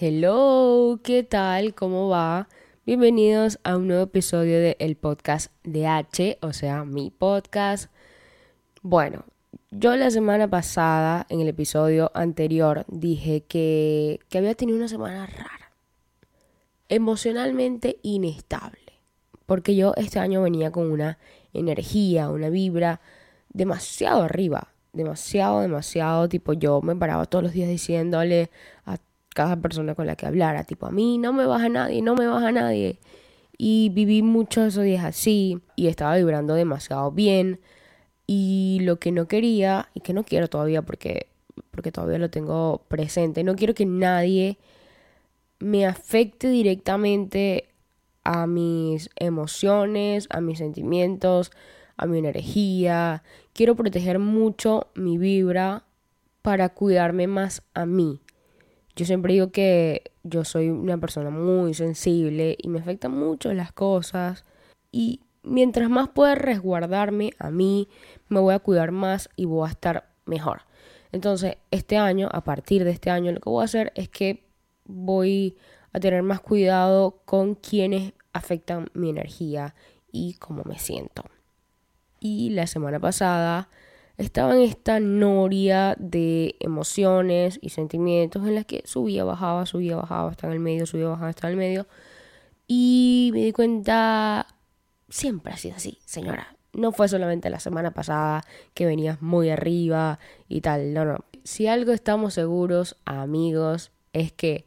Hello, ¿qué tal? ¿Cómo va? Bienvenidos a un nuevo episodio del el podcast de H, o sea, mi podcast. Bueno, yo la semana pasada, en el episodio anterior, dije que, que había tenido una semana rara, emocionalmente inestable, porque yo este año venía con una energía, una vibra demasiado arriba, demasiado, demasiado, tipo yo me paraba todos los días diciéndole a cada persona con la que hablara, tipo a mí no me baja nadie, no me baja nadie. Y viví muchos esos días así y estaba vibrando demasiado bien. Y lo que no quería, y que no quiero todavía porque, porque todavía lo tengo presente, no quiero que nadie me afecte directamente a mis emociones, a mis sentimientos, a mi energía. Quiero proteger mucho mi vibra para cuidarme más a mí. Yo siempre digo que yo soy una persona muy sensible y me afectan mucho las cosas. Y mientras más pueda resguardarme a mí, me voy a cuidar más y voy a estar mejor. Entonces, este año, a partir de este año, lo que voy a hacer es que voy a tener más cuidado con quienes afectan mi energía y cómo me siento. Y la semana pasada estaba en esta noria de emociones y sentimientos en las que subía, bajaba, subía, bajaba, hasta en el medio, subía, bajaba, hasta en el medio. Y me di cuenta, siempre ha sido así, señora. No fue solamente la semana pasada que venías muy arriba y tal, no, no. Si algo estamos seguros, amigos, es que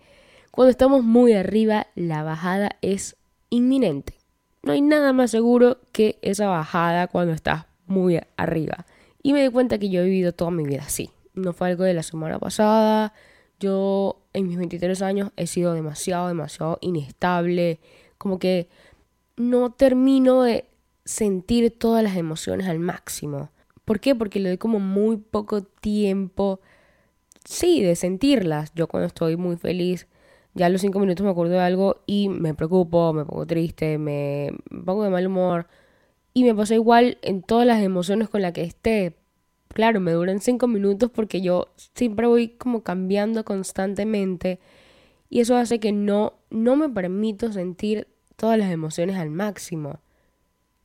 cuando estamos muy arriba, la bajada es inminente. No hay nada más seguro que esa bajada cuando estás muy arriba. Y me di cuenta que yo he vivido toda mi vida así. No fue algo de la semana pasada. Yo en mis 23 años he sido demasiado, demasiado inestable. Como que no termino de sentir todas las emociones al máximo. ¿Por qué? Porque le doy como muy poco tiempo, sí, de sentirlas. Yo cuando estoy muy feliz, ya a los cinco minutos me acuerdo de algo y me preocupo, me pongo triste, me pongo de mal humor. Y me pasa igual en todas las emociones con las que esté. Claro, me duran cinco minutos porque yo siempre voy como cambiando constantemente. Y eso hace que no, no me permito sentir todas las emociones al máximo.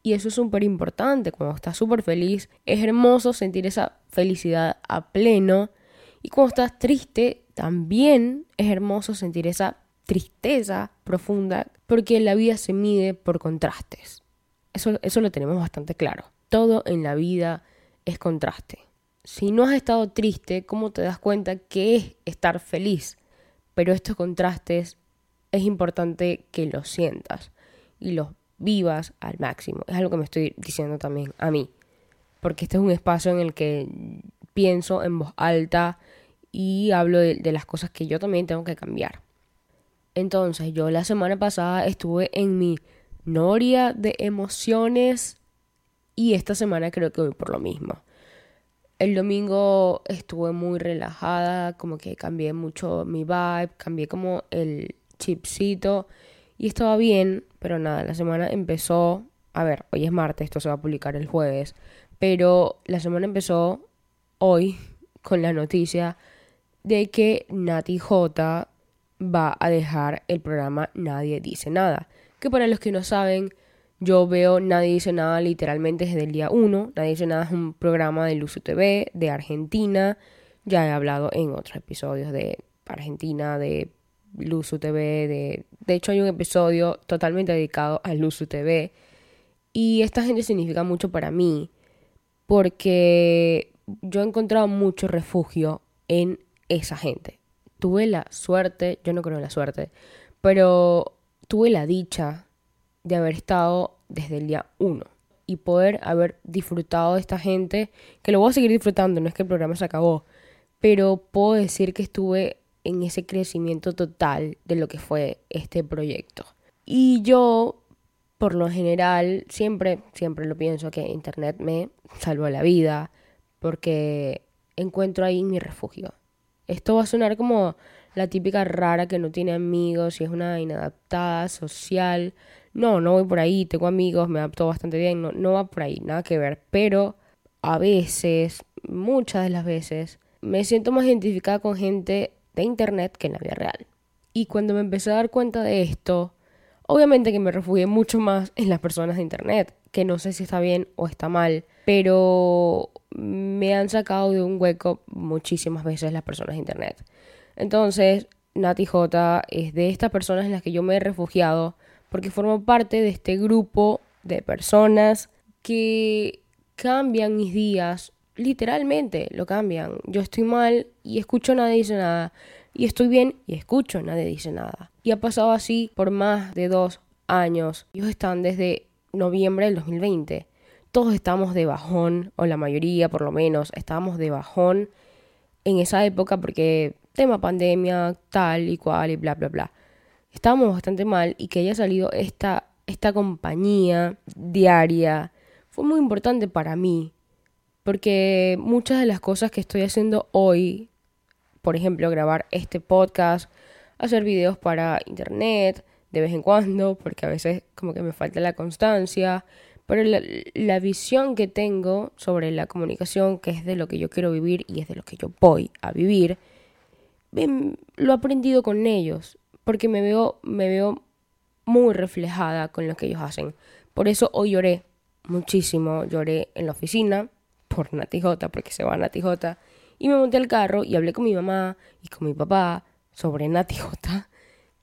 Y eso es súper importante. Cuando estás súper feliz, es hermoso sentir esa felicidad a pleno. Y cuando estás triste, también es hermoso sentir esa tristeza profunda porque la vida se mide por contrastes. Eso, eso lo tenemos bastante claro. Todo en la vida es contraste. Si no has estado triste, ¿cómo te das cuenta que es estar feliz? Pero estos contrastes es importante que los sientas y los vivas al máximo. Es algo que me estoy diciendo también a mí. Porque este es un espacio en el que pienso en voz alta y hablo de, las cosas que yo también tengo que cambiar. Entonces, yo la semana pasada estuve en mi noria de emociones y esta semana creo que voy por lo mismo. El domingo estuve muy relajada, como que cambié mucho mi vibe, cambié como el chipcito y estaba bien, pero nada, la semana empezó, a ver, hoy es martes, esto se va a publicar el jueves, pero la semana empezó hoy con la noticia de que Nati J va a dejar el programa Nadie Dice Nada. Que para los que no saben, yo veo Nadie Dice Nada literalmente desde el día 1. Nadie Dice Nada es un programa de Luzu TV de Argentina. Ya he hablado en otros episodios de Argentina, de Luzu TV. De, de hecho, hay un episodio totalmente dedicado a Luzu TV. Y esta gente significa mucho para mí porque yo he encontrado mucho refugio en esa gente. Tuve la suerte, yo no creo en la suerte, pero tuve la dicha de haber estado desde el día uno y poder haber disfrutado de esta gente, que lo voy a seguir disfrutando, no es que el programa se acabó, pero puedo decir que estuve en ese crecimiento total de lo que fue este proyecto. Y yo, por lo general, siempre, siempre lo pienso que Internet me salvó la vida, porque encuentro ahí mi refugio. Esto va a sonar como la típica rara que no tiene amigos y es una inadaptada social. No, no voy por ahí, tengo amigos, me adapto bastante bien, no, no va por ahí, nada que ver. Pero a veces, muchas de las veces, me siento más identificada con gente de internet que en la vida real. Y cuando me empecé a dar cuenta de esto, obviamente que me refugié mucho más en las personas de internet, que no sé si está bien o está mal, pero me han sacado de un hueco muchísimas veces las personas de internet. Entonces, Nati J es de estas personas en las que yo me he refugiado porque formo parte de este grupo de personas que cambian mis días, literalmente lo cambian. Yo estoy mal y escucho nadie dice nada. Y estoy bien y escucho nadie dice nada. Y ha pasado así por más de dos años. Ellos están desde noviembre del 2020. Todos estamos de bajón, o la mayoría por lo menos, estábamos de bajón en esa época porque tema pandemia, tal y cual y bla, bla, bla. Estábamos bastante mal y que haya salido esta, esta compañía diaria fue muy importante para mí. Porque muchas de las cosas que estoy haciendo hoy, por ejemplo, grabar este podcast, hacer videos para internet de vez en cuando, porque a veces como que me falta la constancia, pero la, la, visión que tengo sobre la comunicación, que es de lo que yo quiero vivir y es de lo que yo voy a vivir, lo he aprendido con ellos, porque me veo, me veo muy reflejada con lo que ellos hacen. Por eso hoy lloré muchísimo, lloré en la oficina por Nati J, porque se va a Nati J, y me monté al carro y hablé con mi mamá y con mi papá sobre Nati J,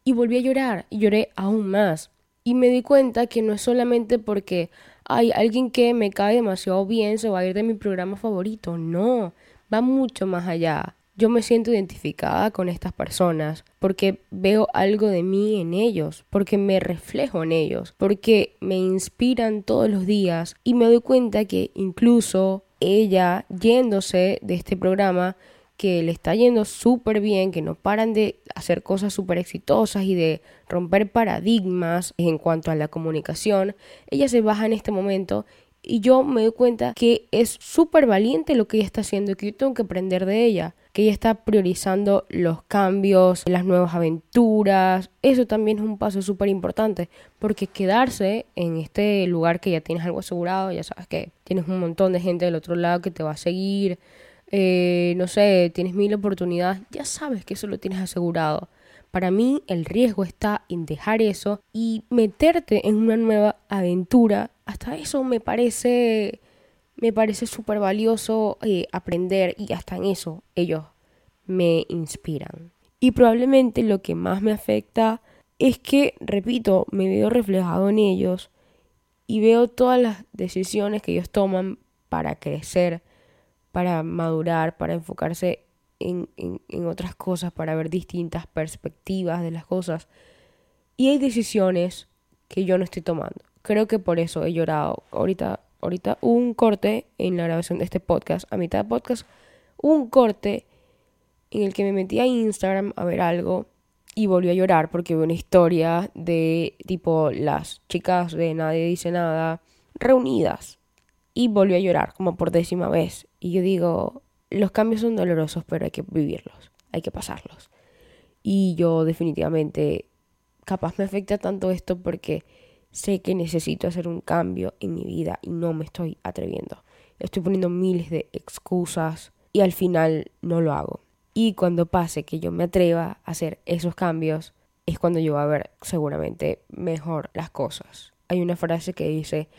y volví a llorar, y lloré aún más. Y me di cuenta que no es solamente porque hay alguien que me cae demasiado bien se va a ir de mi programa favorito, no, va mucho más allá. Yo me siento identificada con estas personas porque veo algo de mí en ellos, porque me reflejo en ellos, porque me inspiran todos los días y me doy cuenta que incluso ella yéndose de este programa que le está yendo súper bien, que no paran de hacer cosas súper exitosas y de romper paradigmas en cuanto a la comunicación, ella se baja en este momento y yo me doy cuenta que es súper valiente lo que ella está haciendo que yo tengo que aprender de ella que ella está priorizando los cambios, las nuevas aventuras. Eso también es un paso súper importante, porque quedarse en este lugar que ya tienes algo asegurado, ya sabes que tienes un montón de gente del otro lado que te va a seguir, eh, no sé, tienes mil oportunidades, ya sabes que eso lo tienes asegurado. Para mí el riesgo está en dejar eso y meterte en una nueva aventura. Hasta eso me parece me parece súper valioso eh, aprender y hasta en eso ellos me inspiran. Y probablemente lo que más me afecta es que, repito, me veo reflejado en ellos y veo todas las decisiones que ellos toman para crecer, para madurar, para enfocarse en, en, en otras cosas, para ver distintas perspectivas de las cosas. Y hay decisiones que yo no estoy tomando. Creo que por eso he llorado. Ahorita ahorita un corte en la grabación de este podcast, a mitad de podcast, un corte en el que me metí a Instagram a ver algo y volví a llorar porque vi una historia de tipo las chicas de Nadie Dice Nada reunidas y volví a llorar como por décima vez. Y yo digo, los cambios son dolorosos, pero hay que vivirlos, hay que pasarlos. Y yo definitivamente, capaz me afecta tanto esto porque sé que necesito hacer un cambio en mi vida y no me estoy atreviendo. Estoy poniendo miles de excusas y al final no lo hago. Y cuando pase que yo me atreva a hacer esos cambios, es cuando yo voy a ver seguramente mejor las cosas. Hay una frase que dice,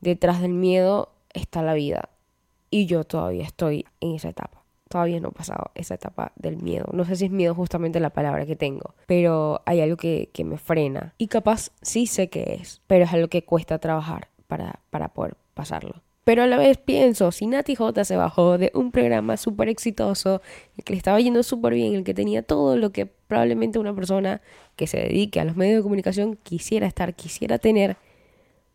detrás del miedo está la vida. Y yo todavía estoy en esa etapa todavía no he pasado esa etapa del miedo. No sé si es miedo justamente la palabra que tengo, pero hay algo que, me frena. Y capaz sí sé que es, pero es algo que cuesta trabajar para, para poder pasarlo. Pero a la vez pienso, si Nati J se bajó de un programa súper exitoso, el que le estaba yendo súper bien, el que tenía todo lo que probablemente una persona que se dedique a los medios de comunicación quisiera estar, quisiera tener,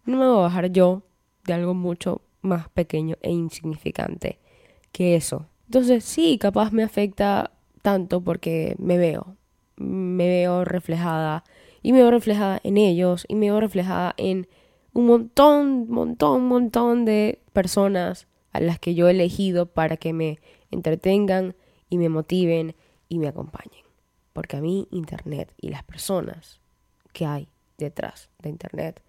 no me voy a bajar yo de algo mucho más pequeño e insignificante que eso. Entonces sí, capaz me afecta tanto porque me veo, me veo reflejada y me veo reflejada en ellos y me veo reflejada en un montón, montón, montón de personas a las que yo he elegido para que me entretengan y me motiven y me acompañen. Porque a mí Internet y las personas que hay detrás de Internet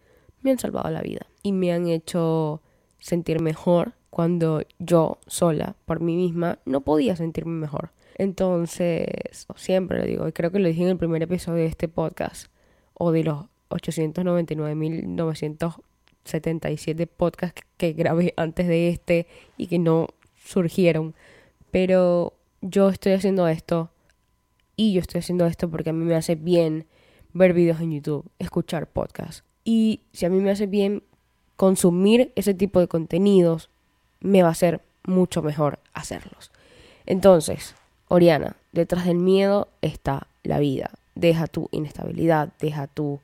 me han salvado la vida y me han hecho sentir mejor cuando yo sola, por mí misma, no podía sentirme mejor. Entonces, siempre lo digo, y creo que lo dije en el primer episodio de este podcast, o de los 899.977 podcasts que grabé antes de este y que no surgieron. Pero yo estoy haciendo esto y yo estoy haciendo esto porque a mí me hace bien ver videos en YouTube, escuchar podcasts. Y si a mí me hace bien consumir ese tipo de contenidos, me va a ser mucho mejor hacerlos. Entonces, Oriana, detrás del miedo está la vida. Deja tu inestabilidad, deja tus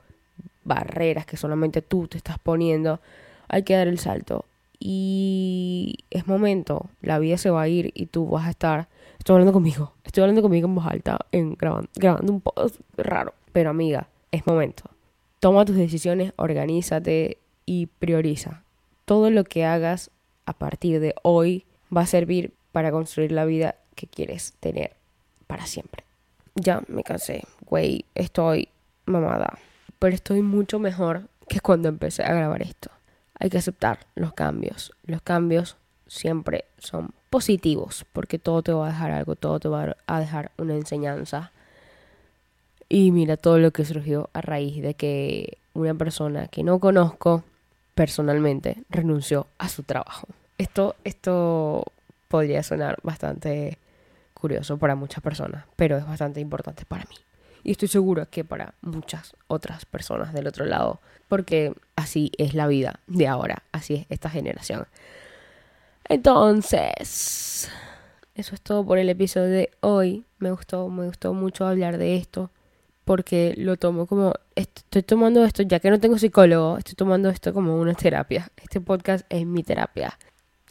barreras que solamente tú te estás poniendo. Hay que dar el salto. Y es momento, la vida se va a ir y tú vas a estar. Estoy hablando conmigo, estoy hablando conmigo en voz alta, en grabando, grabando un poco raro. Pero amiga, es momento. Toma tus decisiones, organízate y prioriza. Todo lo que hagas a partir de hoy va a servir para construir la vida que quieres tener para siempre. Ya me cansé, güey, estoy mamada. Pero estoy mucho mejor que cuando empecé a grabar esto. Hay que aceptar los cambios. Los cambios siempre son positivos porque todo te va a dejar algo, todo te va a dejar una enseñanza. Y mira todo lo que surgió a raíz de que una persona que no conozco personalmente renunció a su trabajo. Esto, esto podría sonar bastante curioso para muchas personas, pero es bastante importante para mí. Y estoy seguro que para muchas otras personas del otro lado, porque así es la vida de ahora, así es esta generación. Entonces, eso es todo por el episodio de hoy. Me gustó, me gustó mucho hablar de esto, porque lo tomo como, estoy tomando esto, ya que no tengo psicólogo, estoy tomando esto como una terapia. Este podcast es mi terapia.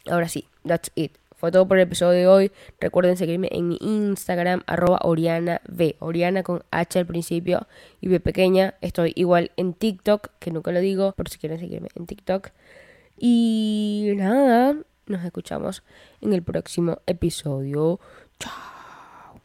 Ahora sí, that's it. Fue todo por el episodio de hoy. Recuerden seguirme en mi Instagram, arroba Oriana V. Oriana con H al principio y B pequeña. Estoy igual en TikTok, que nunca lo digo, por si quieren seguirme en TikTok. Y nada, nos escuchamos en el próximo episodio. Chao.